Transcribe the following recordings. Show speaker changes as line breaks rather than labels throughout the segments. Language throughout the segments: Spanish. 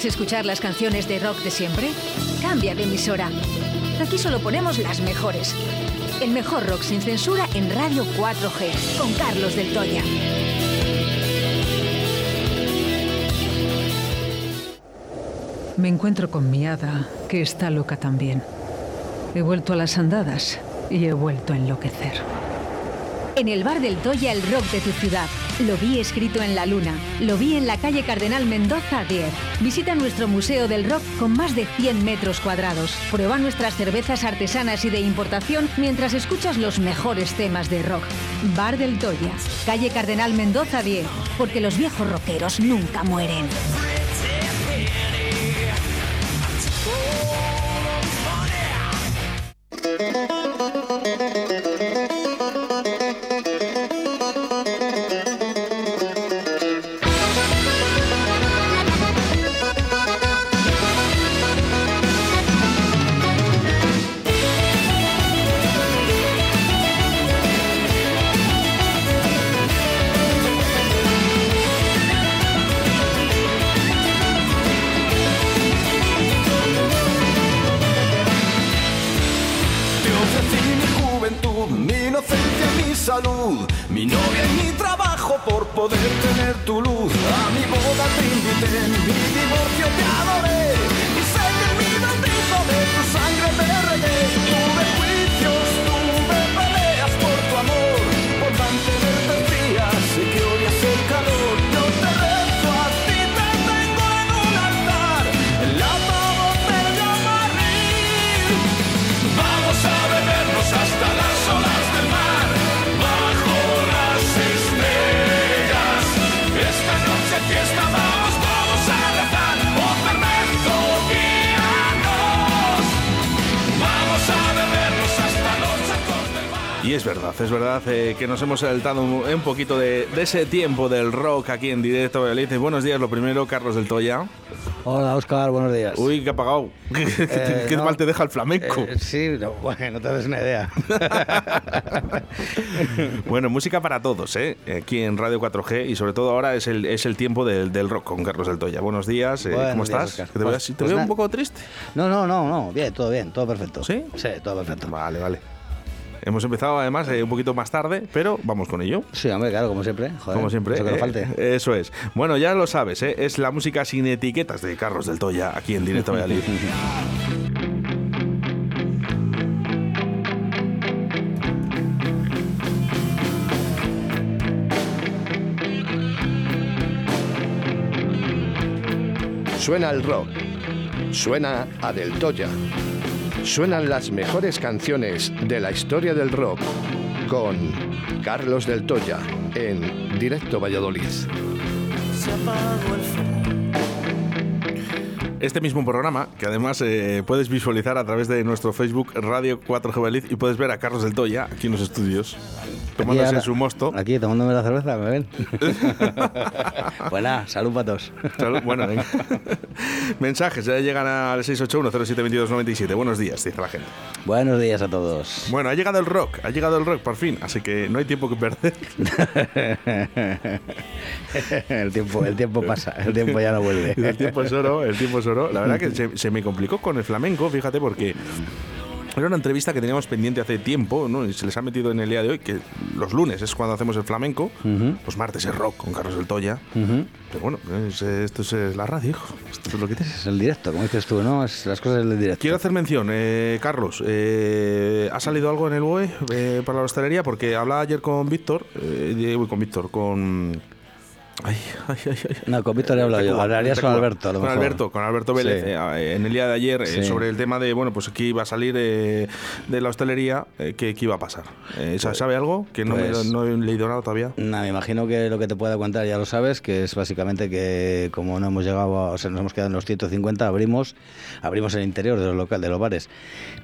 ¿Quieres escuchar las canciones de rock de siempre? Cambia de emisora. Aquí solo ponemos las mejores. El mejor rock sin censura en Radio 4G, con Carlos del Toya.
Me encuentro con mi hada, que está loca también. He vuelto a las andadas y he vuelto a enloquecer.
En el bar del Toya, el rock de tu ciudad. Lo vi escrito en la luna. Lo vi en la calle Cardenal Mendoza 10. Visita nuestro Museo del Rock con más de 100 metros cuadrados. Prueba nuestras cervezas artesanas y de importación mientras escuchas los mejores temas de rock. Bar del Toya, calle Cardenal Mendoza 10. Porque los viejos rockeros nunca mueren.
Y
es verdad, es verdad eh, que nos hemos saltado un, un poquito de, de ese tiempo del rock aquí en directo. Valladolid. Buenos días, lo primero, Carlos del Toya.
Hola, Oscar, buenos días.
Uy, qué apagado.
Eh,
qué
no.
mal te deja el flamenco.
Eh, sí, no, bueno, no te haces una idea.
Bueno, música para todos, ¿eh? Aquí en Radio 4G y sobre todo ahora es el, es el tiempo del, del rock con Carlos del Toya. Buenos días, eh,
Buenos
¿cómo
días,
estás?
Oscar.
Te veo,
Pues-
te
pues
veo un poco triste.
No, no, no, no, bien, todo bien, todo perfecto.
¿Sí?
Sí, todo perfecto.
Vale, vale. Hemos empezado además eh, un poquito más tarde, pero vamos con ello.
Sí, hombre, claro, como siempre. Joder,
Como siempre.
Eso que no
eh,
falte.
Eso es. Bueno, ya lo sabes, ¿eh? es la música sin etiquetas de Carlos del Toya aquí en Directo Valladolid.
Suena el rock. Suena a Del Toya. Suenan las mejores canciones de la historia del rock con Carlos Del Toya en Directo Valladolid.
Este mismo programa, que además eh, puedes visualizar a través de nuestro Facebook Radio 4G Valladolid y puedes ver a Carlos del Toya aquí en los estudios, tomándose
ahora-
su mosto.
Aquí, tomándome la cerveza, ¿me ven? Buena, salud para todos.
Salud, Bueno, venga. Mensajes, ya llegan al 681-072297. Buenos días, dice la gente.
Buenos días a todos.
Bueno, ha llegado el rock, ha llegado el rock por fin, así que no hay tiempo que perder.
el, tiempo, el tiempo pasa, el tiempo ya no vuelve.
El tiempo es oro, el tiempo es oro. La verdad que se, se me complicó con el flamenco, fíjate, porque era una entrevista que teníamos pendiente hace tiempo, ¿no? Y se les ha metido en el día de hoy, que los lunes es cuando hacemos el flamenco, los martes es rock con Carlos del Toya. Pero bueno, es- esto es la radio, hijo. Esto es lo que tienes.
Es el directo, como dices tú, ¿no? Es las cosas del directo.
Quiero hacer mención, eh, Carlos. eh, ¿Ha salido algo en el BOE eh, para la hostelería? Porque hablaba ayer con Víctor, eh, con Víctor, con. Ay, ay, ay.
No, con Víctor he hablado yo. Hablarías con. Alberto, a lo
con
mejor.
Alberto, con Alberto Vélez,
Sí.
eh, en el día de ayer, eh,
Sí.
sobre el tema de, bueno, pues aquí iba a salir eh, de la hostelería, eh, ¿qué, qué iba a pasar? Eh, ¿sa- ¿Sabe algo? Que no, me-
pues-
no he leído nada todavía.
Nah, me imagino que lo que te pueda contar ya lo sabes, que es básicamente que como no hemos llegado, a- o sea, nos hemos quedado en los 150, abrimos, abrimos el interior de los locales, de los bares,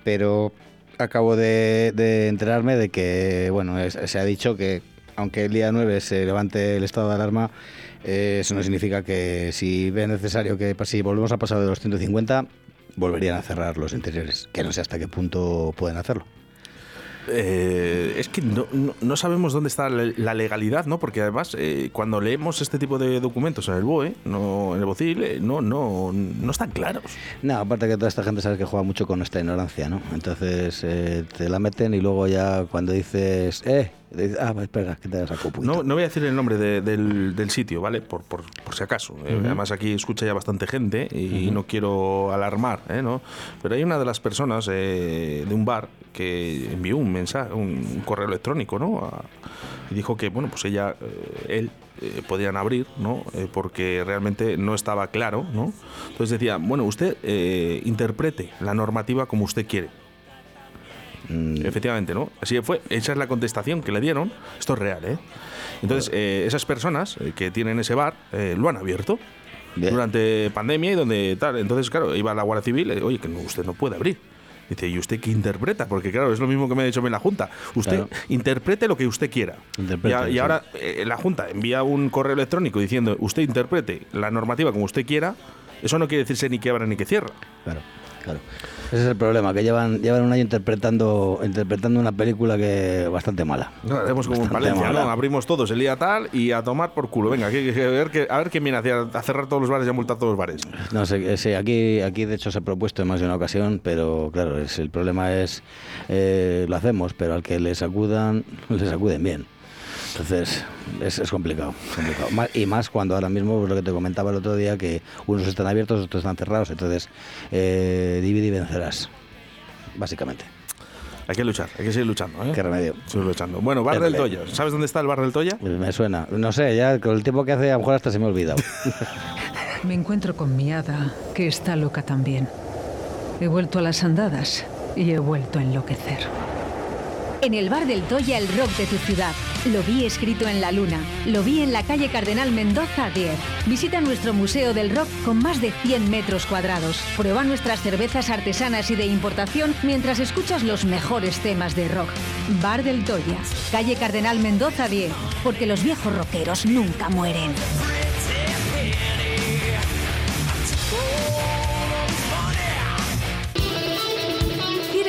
pero acabo de, de enterarme de que, bueno, es- se ha dicho que aunque el día 9 se levante el estado de alarma, eh, eso no significa que si ve necesario que si volvemos a pasar de los 150, volverían a cerrar los interiores, que no sé hasta qué punto pueden hacerlo.
Eh, es que no, no- no sabemos dónde está la legalidad, ¿no? Porque además, eh, cuando leemos este tipo de documentos en el BOE, no, en el BOCIL, eh, no, no, no están claros.
No, aparte que toda esta gente sabe que juega mucho con nuestra ignorancia, ¿no? Entonces te la meten y luego ya cuando dices, eh, dices, ah, espera, que te la saco un poquito.
No, no voy a decir el nombre de- del, del sitio, ¿vale? Por, por, por si acaso. Eh, Además, aquí escucha ya bastante gente y no quiero alarmar, ¿eh? ¿no? Pero hay una de las personas eh, de un bar que envió un mensaje, un, correo electrónico, ¿no? A- y dijo que, bueno, pues ella, eh, él, eh, podían abrir, ¿no? Eh, porque realmente no estaba claro, ¿no? Entonces decía, bueno, usted interprete la normativa como usted quiere.
Mm,
Efectivamente, ¿no? Así fue. Esa es la contestación que le dieron. Esto es real, ¿eh? Entonces, eh, esas personas eh, que tienen ese bar eh, lo han abierto
Bien.
durante pandemia y donde tal. Entonces, claro, iba a la Guardia Civil, eh, oye, que no, usted no puede abrir. Dice, ¿y usted qué interpreta? Porque claro, es lo mismo que me ha dicho mí la Junta. Usted
Claro.
interprete lo que usted quiera. Y, a- y ahora eh, la Junta envía un correo electrónico diciendo, usted interprete la normativa como usted quiera. Eso no quiere decirse ni que abra ni que cierra.
Claro, claro. Ese es el problema, que llevan, llevan un año interpretando, interpretando una película que bastante mala.
No, haremos como en Valencia, ¿no? Abrimos todos el día tal y a tomar por culo. Venga, que, que- a, ver, que, a ver quién viene a, hacer- a cerrar todos los bares y a multar todos los bares.
No sé, sí, aquí, aquí de hecho se ha propuesto en más de una ocasión, pero claro, es, el problema es, eh, lo hacemos, pero al que les acudan, les acuden bien. Entonces, es, es complicado, y más cuando ahora mismo, pues, lo que te comentaba el otro día, que unos están abiertos, otros están cerrados, entonces, eh, divide y vencerás, básicamente.
Hay que luchar, hay que seguir luchando, ¿eh?
Qué remedio.
Seguir luchando. Bueno, Bar del. Toya. ¿Sabes dónde está el Bar del Toya?
Pues Me suena, no sé, ya con el tiempo que hace, a lo mejor hasta se me ha olvidado.
Me encuentro con mi hada, que está loca también. He vuelto a las andadas y he vuelto a enloquecer.
En el bar del Toya, el rock de tu ciudad. Lo vi escrito en la luna. Lo vi en la calle Cardenal Mendoza 10. Visita nuestro Museo del Rock con más de 100 metros cuadrados. Prueba nuestras cervezas artesanas y de importación mientras escuchas los mejores temas de rock. Bar del Toya, calle Cardenal Mendoza 10. Porque los viejos rockeros nunca mueren.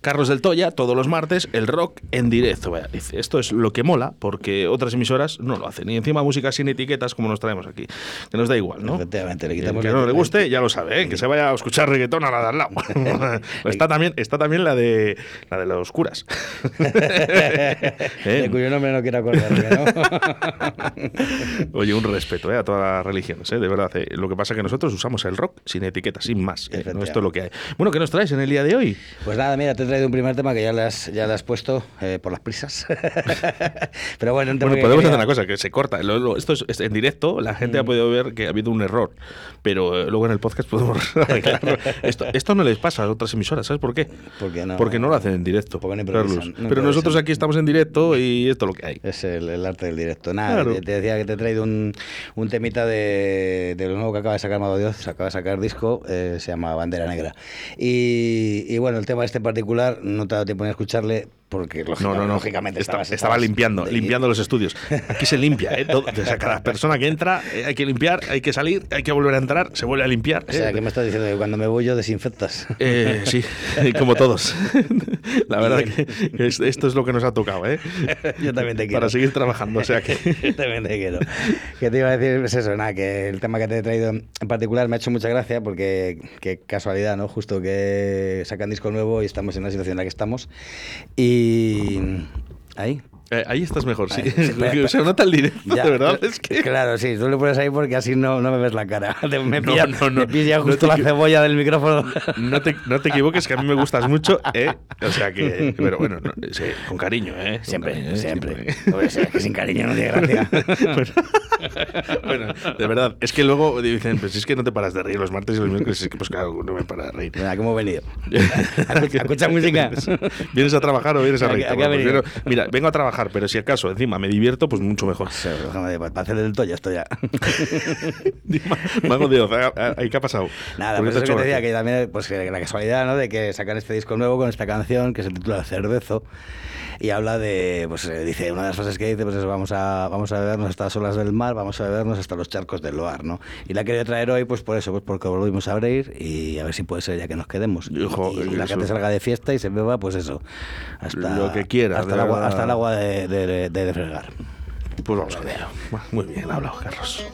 Carlos del Toya, todos los martes, el rock en directo. Vaya, dice, esto es lo que mola, porque otras emisoras no lo hacen. Y encima música sin etiquetas como nos traemos aquí. Que nos da igual, ¿no?
Efectivamente, le
El
quitamos
que no le guste, ya lo sabe, ¿eh? que se vaya a escuchar reggaetón a la de al lado. está, también, está también la de la de los curas.
de
¿Eh?
cuyo nombre no quiero acordarme, ¿no?
Oye, un respeto ¿eh? a todas las religiones, ¿eh? de verdad. Lo que pasa es que nosotros usamos el rock sin etiquetas, sin más. No, esto es lo que hay. Bueno, ¿qué nos traes en el día de hoy?
Pues nada, mira, te traído un primer tema que ya le has, ya le has puesto eh, por las prisas. Pero bueno,
Bueno, podemos
quería-
hacer una cosa, que se corta. Lo- lo- esto es, es en directo, la gente ha podido ver que ha habido un error, pero eh, luego en el podcast podemos arreglarlo. Esto, esto no les pasa a otras emisoras, ¿sabes por qué?
Porque no-
Porque no lo hacen en directo.
No
Carlos.
no
pero nosotros aquí estamos en directo y esto es lo que hay.
Es el, el arte del directo. Nada,
Claro.
te, te decía que te he traído un, un temita de, de lo nuevo que acaba de sacar Mago Dios. Acaba de sacar disco, eh, se llama Bandera Negra. Y, y bueno, el tema este en particular no te dado tiempo a escucharle porque
No,
lógica-
no, no.
lógicamente
Esta-
estabas-
estaba limpiando,
de-
limpiando los estudios. Aquí se limpia, ¿eh? Todo. O sea, cada persona que entra eh, hay que limpiar, hay que salir, hay que volver a entrar, se vuelve a limpiar.
O sea,
¿eh?
que me estás diciendo que cuando me voy yo desinfectas.
Eh, sí, como todos. La verdad que es- esto es lo que nos ha tocado, ¿eh?
Yo también te quiero.
Para seguir trabajando, o sea que...
Yo también te quiero. Que te iba a decir, pues eso, nada, que el tema que te he traído en particular me ha hecho mucha gracia porque qué casualidad, ¿no? Justo que sacan disco nuevo y estamos en la situación en la que estamos. Y ahí.
Eh, ahí estás mejor, sí.
Ahí, sí,
Lo que se nota el directo,
Ya,
de verdad, es que...
Claro, sí, tú le pones ahí porque así no, no me ves la cara. Me
No,
pilla,
no, no,
me pilla
no
justo
te
la cebolla del micrófono.
No te, no te equivoques, que a mí me gustas mucho, ¿eh? O sea que... Pero bueno, no, sí, con cariño, ¿eh? Con
Siempre,
cariño, ¿eh?
siempre. Sí, es que sin cariño no tiene gracia.
bueno, bueno, de verdad, es que luego dicen, pues es que no te paras de reír los martes y los miércoles, es que pues claro, no me para de reír.
Mira, ¿cómo he venido? ¿A escuchar música?
¿Vienes a trabajar o vienes a
¿A qué-
reír? Bueno, pues mira, vengo a trabajar
pero si acaso encima me divierto, pues mucho mejor.
Sí, déjame, para hacer el toya esto ya.
Mago de Oz, ¿a- a- ¿ahí qué ha pasado?
Nada,
¿Por
pues eso que te decía, que también pues, la casualidad ¿no? de que sacan este disco nuevo con esta canción que se titula Cervezo y habla de, pues eh, dice, una de las frases que dice, pues es vamos a, vamos a bebernos hasta las olas del mar, vamos a bebernos hasta los charcos del Loar, ¿no? Y la quería traer hoy, pues por eso, pues porque volvimos a abrir y a ver si puede ser ya que nos quedemos.
Hijo,
y la gente salga de fiesta y se beba, pues eso, hasta,
Lo que quiera,
hasta, el agua, hasta el agua de, de, de- de fregar.
Pues vamos a ver. Muy bien, hablado, Carlos.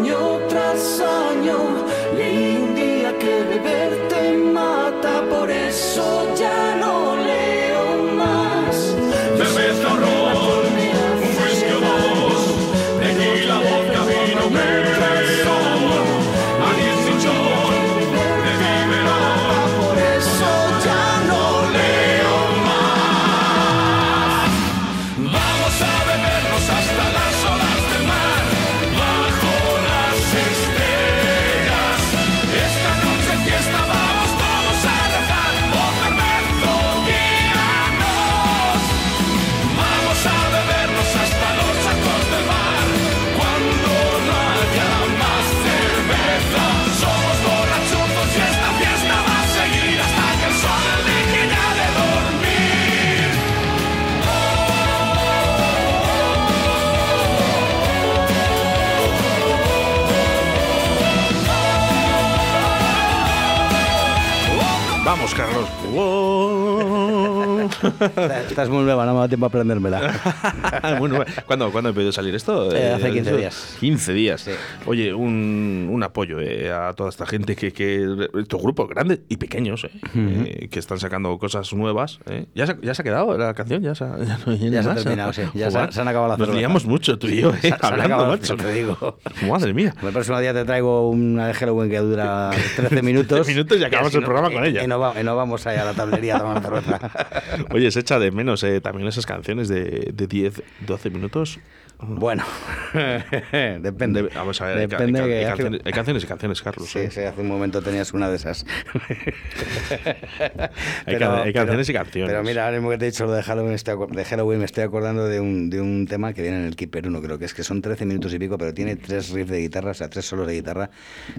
Año tras año. Leí un día que beber
Carlos, Carlos.
Estás muy nueva, no me da tiempo a aprendérmela.
¿Cuándo, ¿Cuándo he podido salir esto?
Eh, hace 15
eso-
días.
15 días.
Sí.
Oye, un, un apoyo eh, a toda esta gente que, que estos grupos grandes y pequeños eh, eh, que están sacando cosas nuevas. eh. ¿Ya, se, ¿Ya se ha quedado la canción? ¿Ya se ha, ya no
Ya se ha terminado, sí. Ya se
Joder,
han- se han acabado las
Nos liamos mucho tú y yo, eh,
Se- se
hablando,
acabado,
macho.
te digo.
Madre mía.
El próximo día te traigo una de Halloween que dura 13 minutos.
13 minutos y acabamos
así
el programa con
y-
ella.
Y no, va- y no vamos ahí a la tablería a tomar cerveza.
Oye, se echa de menos eh, también esas canciones de, de 10, 12 minutos.
Bueno, depende.
De- vamos a ver,
Depende
hay canciones, hay canciones y canciones, Carlos.
Sí,
eh.
sí, hace un momento tenías una de esas.
Hay ca- hay canciones y canciones.
Pero mira, ahora mismo que te he dicho lo de Halloween, estoy de Halloween me estoy acordando de un, de un tema que viene en el Keeper 1, creo que es que son 13 minutos y pico, pero tiene tres riffs de guitarra, o sea, tres solos de guitarra,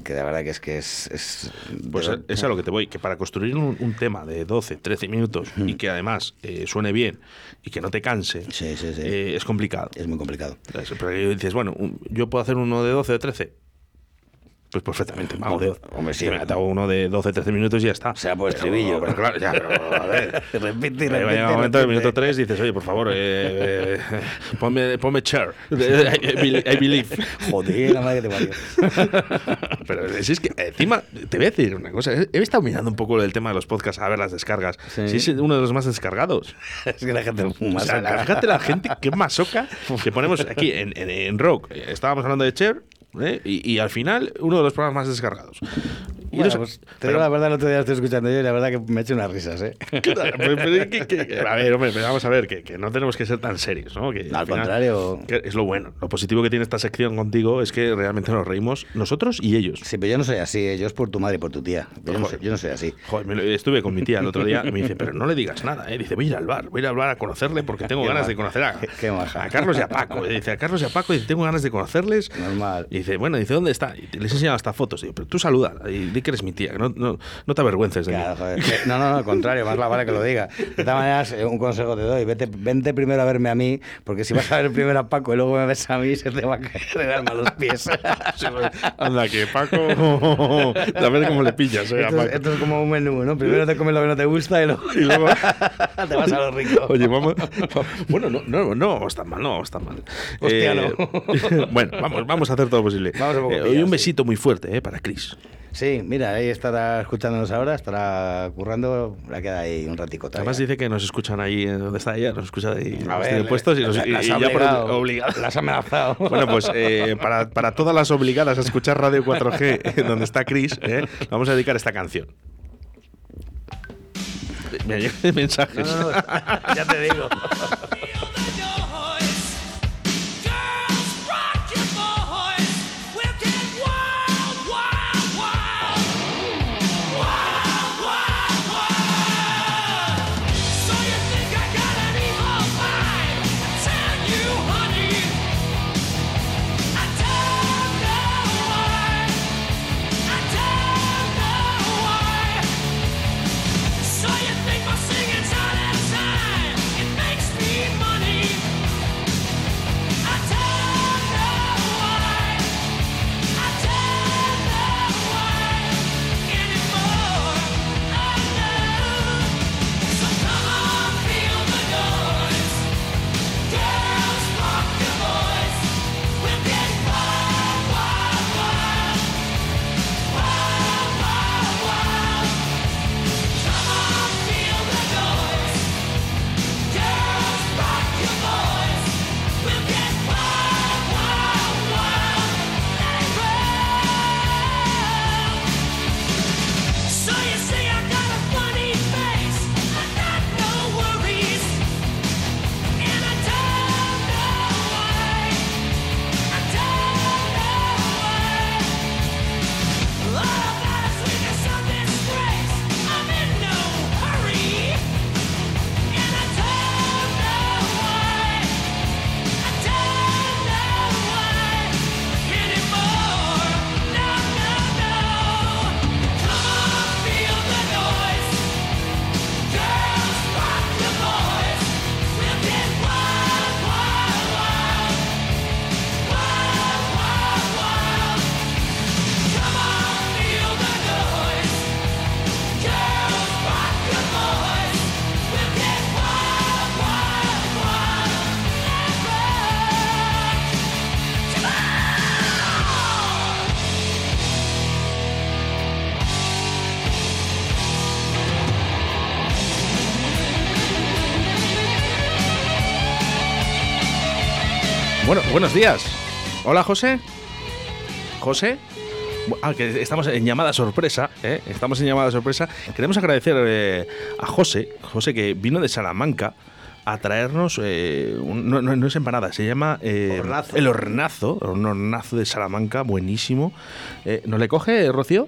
que de verdad que es que es... es
Pues es a lo que te voy, que para construir un, un tema de 12, 13 minutos y que además eh, suene bien y que no te canse,
Sí, sí, sí.
eh, es complicado.
es muy complicado.
¿Sabes? Pero dices, bueno, yo puedo hacer uno de 12 o 13. Pues perfectamente, vamos, de,
Hombre, sí.
me hago uno de 12, 13 minutos y ya está.
O sea, por estribillo.
pero claro, ya, pero, a ver.
repite repite.
llega un momento del minuto 3 dices, oye, por favor, eh, eh, ponme, ponme chair. I, believe.
Joder, la madre que te parió.
Pero si es que encima, te voy a decir una cosa. He he estado mirando un poco el tema de los podcasts a ver las descargas.
Sí.
Si es uno de los más descargados.
es que la gente
O
más
sea, la- fíjate la gente que masoca que ponemos aquí en, en, en rock. Estábamos hablando de Cher ¿eh? y, y al final uno de los programas más descargados. Y
Bueno,
no sé-
pues, te
pero-
digo la verdad, el otro día estoy escuchando yo y la verdad que me he hecho unas risas, ¿eh?
Claro, pero- pero es que- que- que- a ver, hombre, vamos a ver, que, que no tenemos que ser tan serios, ¿no? Que
Al
final-
contrario.
que es lo bueno. Lo positivo que tiene esta sección contigo es que realmente nos reímos nosotros y ellos.
Sí, pero yo no soy así, ¿eh? yo es por tu madre y por tu tía. Yo no, soy, yo no soy así.
Joder, me lo- estuve con mi tía el otro día y me dice, pero no le digas nada, ¿eh? Dice, voy a ir al bar, voy a ir al bar a conocerle porque tengo ganas de conocer a,
qué maja.
a Carlos y a Paco. Y dice, a Carlos y a Paco, dice, tengo ganas de conocerles.
Normal.
Y dice, bueno, dice, ¿dónde está? Y les he enseñado hasta fotos. Y digo, pero tú saluda y que eres mi tía, no, no, no te avergüences de
Claro,
mí.
joder, que- No, no, no, al contrario, más la vale que lo diga. De todas maneras, eh, un consejo te doy, vete, vente primero a verme a mí, porque si vas a ver primero a Paco y luego me ves a mí, se te va a caer el alma a los pies.
Sí, pues, Anda, que Paco. A ver cómo le pillas, eh,
Esto es,
Paco.
esto es como un menú, ¿no? Primero te comes lo que no te gusta y luego,
Y luego-
te vas a lo rico.
Oye, vamos. Bueno, no, no, no, tan mal, no, tan mal.
Hostia,
no. bueno, vamos, vamos a hacer todo lo posible.
Vamos a poco
Eh,
pillar,
y un
sí.
besito muy fuerte, eh, para Chris.
Sí, mira, ahí estará escuchándonos ahora, estará currando, la queda ahí un ratico todavía.
Además dice que nos escuchan ahí en donde está ella, nos escuchan ahí
A ver,
puestos y, nos,
la-
y-
las
y
ha
ya por.
Las amenazado.
Bueno, pues eh, para, para todas las obligadas a escuchar Radio 4G, donde está Chris, eh, vamos a dedicar esta canción. Me llegan mensajes.
No, no, no, ya te digo.
Bueno, buenos días. Hola, José. José. Ah, que estamos en llamada sorpresa, ¿eh? Estamos en llamada sorpresa. Queremos agradecer eh, a José, José que vino de Salamanca a traernos eh, un- no, no- es empanada, se llama eh,
Hornazo.
el hornazo, un hornazo de Salamanca, buenísimo. ¿No le coge, Rocío?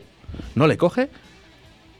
¿No le coge?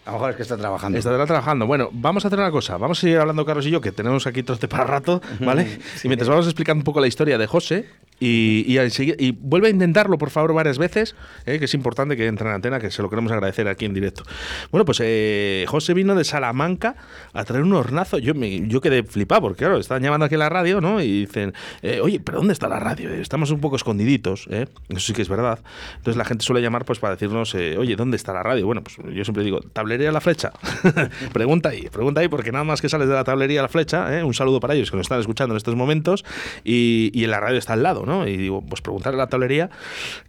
A lo mejor es que está trabajando.
Estará trabajando. Bueno, vamos a hacer una cosa. Vamos a seguir hablando, Carlos y yo, que tenemos aquí trote para rato, ¿vale? Y mientras vamos explicando un poco la historia de José, y, vuelve a intentarlo, por favor, varias veces, ¿eh? que es importante que entre en antena, que se lo queremos agradecer aquí en directo. Bueno, pues eh, José vino de Salamanca a traer un hornazo. Yo, me, yo quedé flipado, porque claro, estaban llamando aquí a la radio, ¿no? Y dicen, eh, oye, ¿pero dónde está la radio? Estamos un poco escondiditos, ¿eh? Eso sí que es verdad. Entonces la gente suele llamar pues para decirnos, eh, oye, ¿dónde está la radio? Bueno, pues yo siempre digo, tablería La Flecha. pregunta ahí, pregunta ahí, porque nada más que sales de la tablería La Flecha, ¿eh? un saludo para ellos que nos están escuchando en estos momentos, y, y en la radio está al lado, ¿no? Y digo, pues preguntarle a la tablería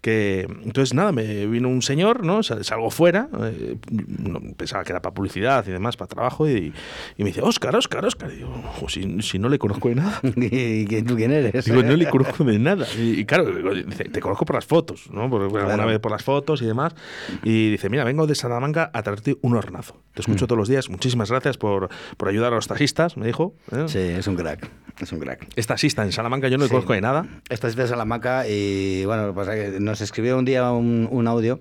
que... Entonces, nada, me vino un señor, ¿no? Sal- Salgo fuera, eh, no, pensaba que era para publicidad y demás, para trabajo, y, y me dice, Óscar, Óscar, Óscar. Y digo, "Jo, si, si no le conozco de nada.
¿Y tú quién eres?
Digo, no le conozco de nada. Y, y claro, dice, te conozco por las fotos, ¿no? Por, por alguna
Claro.
vez por las fotos y demás. Y dice, mira, vengo de Salamanca a traerte un hornazo. Te escucho todos los días. Muchísimas gracias por, por ayudar a los taxistas, me dijo. ¿eh?
Sí, es un crack. Es un crack.
Es taxista en Salamanca, yo no le
Sí.
conozco de nada.
Esta es de Salamanca y bueno, lo que pasa es que nos escribió un día un, un audio,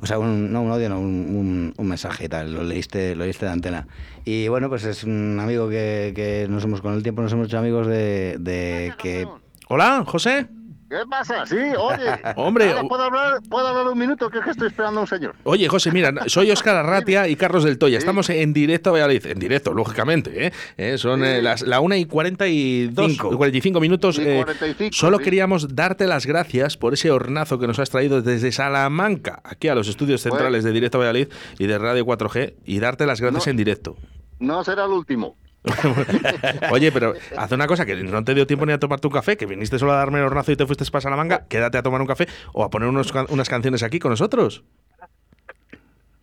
o sea, un, no un audio, no, un, un- un mensaje y tal, lo leíste, lo leíste de antena. Y bueno, pues es un amigo que, que nos hemos, con el tiempo nos hemos hecho amigos de, de que...
Hola, José.
¿Qué pasa? Sí, oye.
Hombre,
¿puedo hablar, ¿Puedo hablar un minuto? Que es que estoy esperando a un señor.
Oye, José, mira, soy Óscar Arratia y Carlos del Toya. Estamos en directo a Valladolid. En directo, lógicamente. ¿eh? Eh, son eh, las, la 1 y 42,
Cinco.
45 minutos. Eh,
45,
solo
sí.
queríamos darte las gracias por ese hornazo que nos has traído desde Salamanca, aquí a los estudios
Bueno.
centrales de Directo Valladolid y de Radio 4G, y darte las gracias
No.
en directo.
No será el último.
Oye, pero haz una cosa, que no te dio tiempo ni a tomarte un café, que viniste solo a darme el hornazo y te fuiste para Salamanca, quédate a tomar un café o a poner unos unas canciones aquí con nosotros.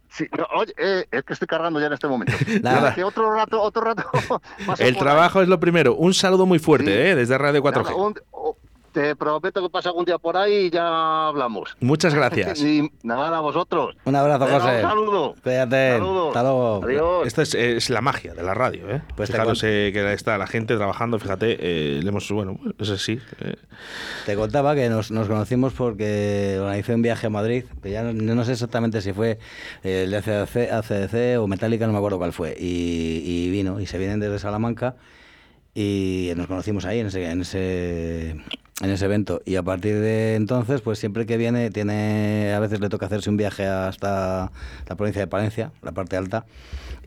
Sí, no, oye, eh, es que estoy cargando ya en este momento.
Nada.
Que otro rato, otro rato.
El trabajo es lo primero. Un saludo muy fuerte,
Sí.
¿eh? Desde Radio
ahí.
4G.
Nada, un- o- te prometo que pasa algún día por ahí y ya hablamos.
Muchas gracias.
Y nada, a vosotros.
Un abrazo, José.
Un saludo.
Cuídate.
Saludos.
Hasta luego.
Adiós.
Esta es, es la magia de la radio, ¿eh?
Pues
Fijaros eh, que está la gente trabajando, fíjate, eh, le hemos, bueno, eso sí. eh,
Te contaba que nos, nos conocimos porque organizé un viaje a Madrid, que ya no, no sé exactamente si fue eh, el de ACDC, ACDC o Metallica, no me acuerdo cuál fue. Y, y vino, y se vienen desde Salamanca y nos conocimos ahí en ese, en ese en ese evento y a partir de entonces pues siempre que viene tiene a veces le toca hacerse un viaje hasta la provincia de Palencia la parte alta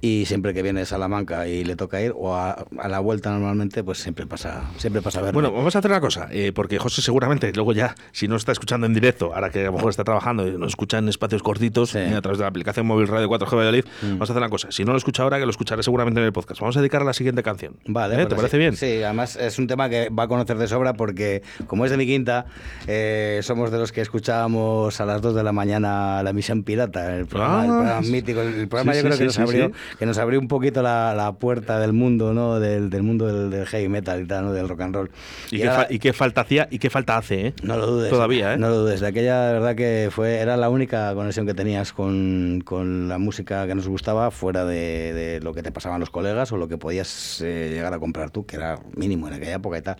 y siempre que viene de Salamanca y le toca ir o a, a la vuelta normalmente pues siempre pasa siempre pasa a verlo
Bueno, vamos a hacer una cosa, eh, porque José seguramente luego ya, si no está escuchando en directo, ahora que a lo mejor está trabajando y nos escucha en espacios cortitos
Sí. Mm.
eh, a través de la aplicación móvil Radio 4G Valladolid, vamos a hacer una cosa. Si no lo escucha ahora, que lo escucharé seguramente en el podcast. Vamos a dedicar a la siguiente canción.
Vale,
¿Eh? ¿Te parece bien?
Sí, además es un tema que va a conocer de sobra porque, como es de mi quinta, eh, somos de los que escuchábamos a las 2 de la mañana la misión pirata, el programa,
Ah,
el programa
sí.
mítico. El programa
Sí,
yo
sí,
creo que, nos abrió, que nos abrió un poquito la, la puerta del mundo, ¿no? Del, del mundo del, del heavy metal y tal, ¿no? Del rock and roll.
¿Y,
Y
qué,
era-
y qué falta hacía y qué falta hace, ¿eh?
no lo dudes.
Todavía, ¿eh?
No lo dudes. De aquella, de verdad que fue, era la única conexión que tenías con, con la música que nos gustaba, fuera de, de lo que te pasaban los colegas o lo que podías eh, llegar a comprar tú, que era mínimo en aquella época y tal.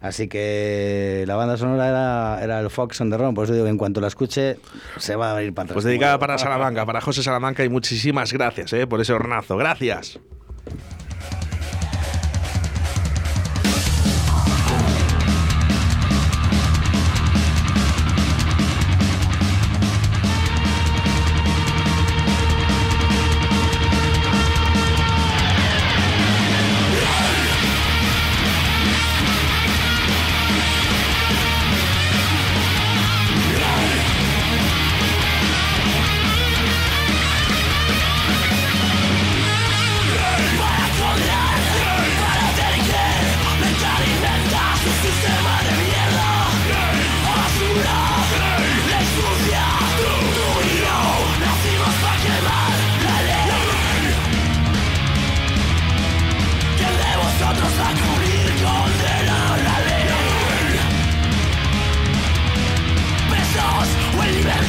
Así que la banda sonora era, era el Fox on the Run, por eso digo que en cuanto la escuche, se va a ir para.
Pues dedicada para Salamanca, para José Salamanca y muchísimas gracias ¿eh? por ese hornazo. Gracias.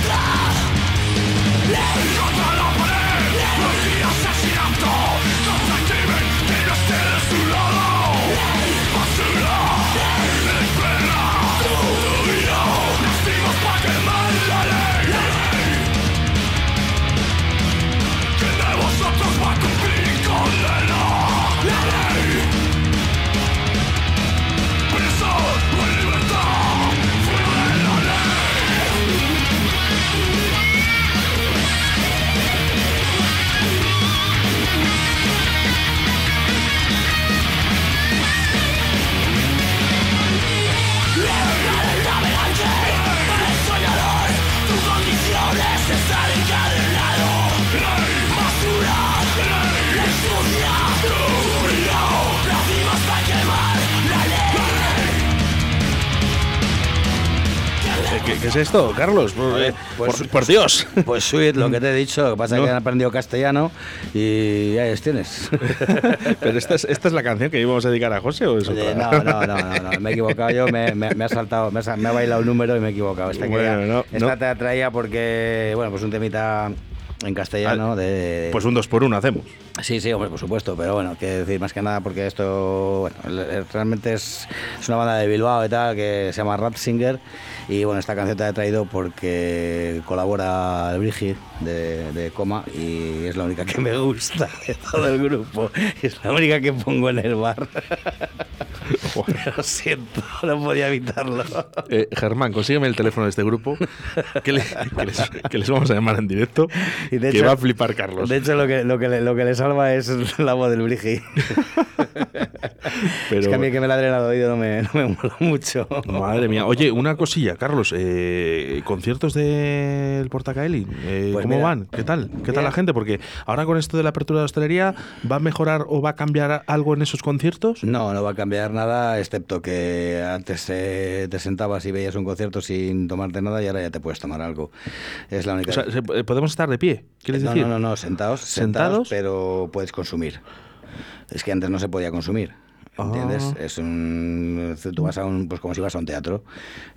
「レ
イコとロボレイ」「ロシア写ランプと」
¿Qué, qué es esto, Carlos? Por, eh,
pues-
por- por Dios.
Pues Sweet, lo que te he dicho, lo que pasa es
No.
que han aprendido castellano y ahí tienes.
Pero esta es, esta es la canción que íbamos a dedicar a José o es
Oye,
otra?
no, no, no, no, no, me he equivocado yo, me, me- me ha saltado, me ha, me ha bailado un número y me he equivocado. Esta,
Bueno, no,
esta te traía porque, bueno, pues un temita en castellano de...
Pues un dos por uno hacemos.
Sí, sí, hombre, por supuesto, pero bueno, que decir más que nada porque esto, bueno, realmente es, es una banda de Bilbao y tal que se llama Ratzinger y bueno, esta canción he traído porque colabora Brigid de, de Coma y es la única que me gusta de todo el grupo, es la única que pongo en el bar. Lo siento, no podía evitarlo.
Eh, Germán, consígueme el teléfono de este grupo que, le- que les, que les vamos a llamar en directo.
Y de
que
hecho-
va a flipar Carlos.
De hecho, lo que, lo que, le, lo que le salva es la voz del Brigi.
Pero-
Es que a mí que me ladren al oído no me, no me mola mucho.
Madre mía. Oye, una cosilla, Carlos. eh, ¿Conciertos del Portacaeli? Eh,
Pues
¿Cómo van? ¿Qué tal? ¿Qué tal la gente? Porque ahora con esto de la apertura de hostelería, ¿va a mejorar o va a cambiar algo en esos conciertos?
No, no va a cambiar nada, excepto que antes eh, te sentabas y veías un concierto sin tomarte nada y ahora ya te puedes tomar algo. Es la única.
O sea, ¿se- eh, ¿podemos estar de pie? ¿Quieres
no,
decir?
no, no, no, sentados,
¿Sentados?
sentados, pero puedes consumir. Es que antes no se podía consumir. ¿Entiendes?
Ah.
Es un. Tú vas a un. Pues como si vas a un teatro.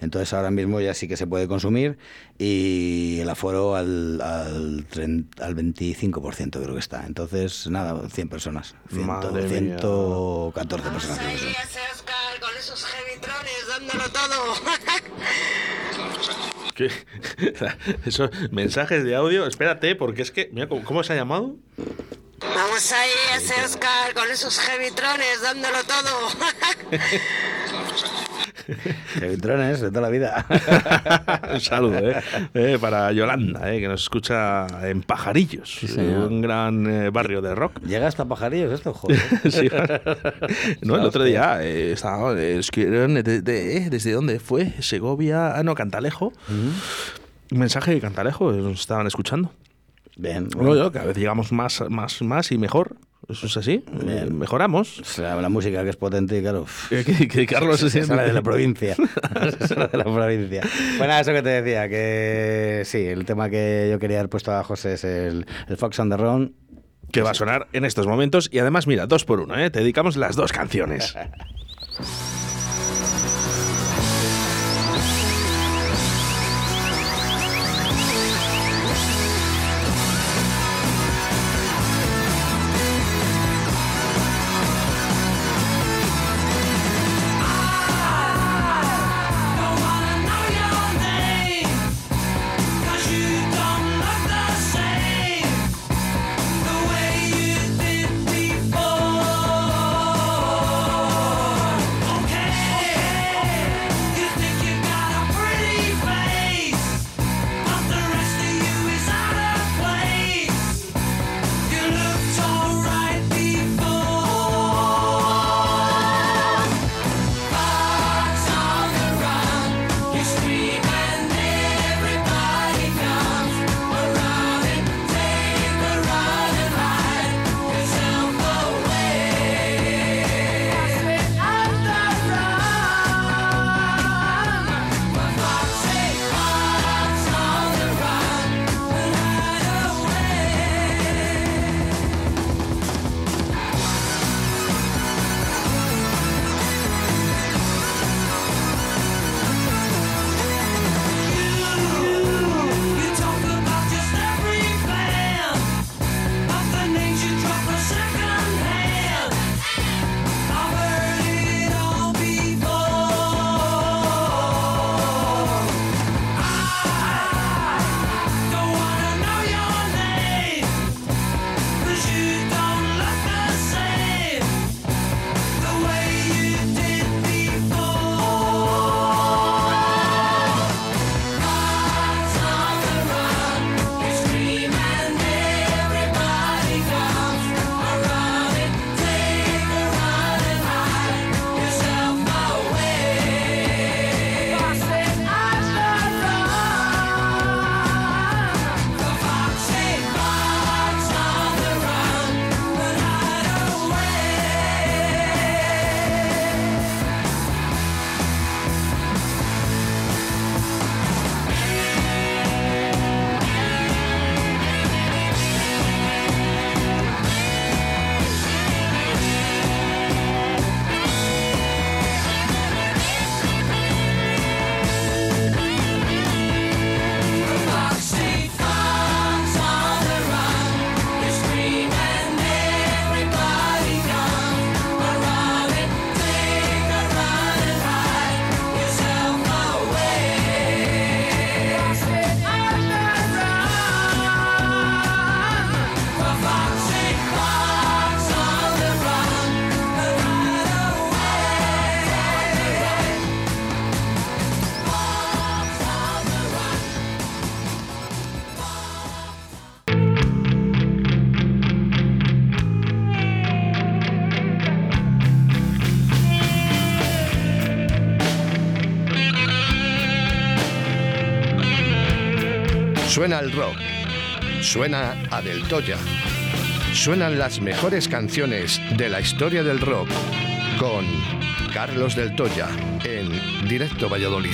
Entonces ahora mismo ya sí que se puede consumir y el aforo al, al, 30 al 25% creo que está. Entonces, nada, 100 personas. 100,
Madre mía.
114 personas son.
ese Oscar con esos heavytrones dándolo todo.
¿Qué? Esos mensajes de audio, espérate, porque es que, mira, ¿cómo, cómo se ha llamado?
Vamos ahí, ese Oscar con esos heavytrones dándolo todo.
Electrones de toda la vida.
Un saludo, ¿eh? Eh, para Yolanda, ¿eh? que nos escucha en Pajarillos, un gran eh, barrio de rock.
Llega hasta pajarillos esto, joder.
Sí. no, el otro día eh, estaba, escribieron de- de- desde dónde fue, Segovia, ah, no, Cantalejo. Un mensaje de Cantalejo, nos estaban escuchando.
Bien.
Bueno, yo, cada vez llegamos más, más, más y mejor. Eso es así.
Bien.
mejoramos.
O sea, la música que es potente y claro.
Que, que- que Carlos se siente-
sale de la provincia. Se sale de la provincia. Bueno, eso que te decía, que sí, el tema que yo quería haber puesto a José es el, el Fox on the Run.
que va a sonar en estos momentos. Y además, mira, dos por uno, ¿eh? te dedicamos las dos canciones.
Suena el rock. Suena a Del Toya. Suenan las mejores canciones de la historia del rock con Carlos Del Toya en Directo Valladolid.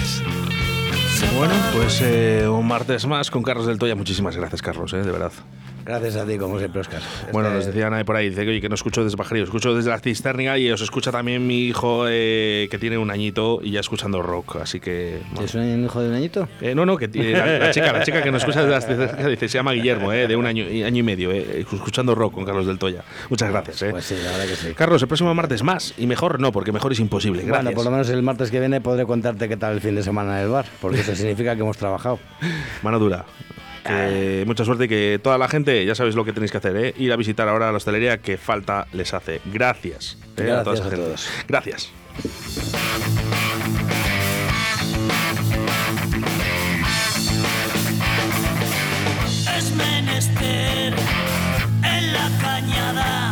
Bueno, pues eh, un martes más con Carlos del Toya. Muchísimas gracias, Carlos, eh, de verdad.
Gracias a ti, como siempre, Oscar.
Bueno,
Este-
nos decía Ana por ahí, dice que, oye, que no escucho desde Bajerío, escucho desde la cisterna y os escucha también mi hijo eh, que tiene un añito y ya escuchando rock, así que... bueno.
¿Es un hijo de un añito?
Eh, no, no, que tiene- la, la chica, la chica que nos escucha desde la cisterna dice, se llama Guillermo, eh, de un año y, año y medio, eh, escuchando rock con Carlos del Toya. Muchas gracias, eh.
Pues sí, la verdad que sí.
Carlos, el próximo martes más, y mejor no, porque mejor es imposible. Gracias.
Bueno, por lo menos el martes que viene podré contarte qué tal el fin de semana en el bar, porque eso significa que hemos trabajado.
Mano dura. Que mucha suerte y que toda la gente, ya sabéis lo que tenéis que hacer, ¿eh? ir a visitar ahora la hostelería que falta les hace. Gracias. ¿eh?
Gracias
toda esa
a
gente.
todos.
Gracias.
Es menester en la cañada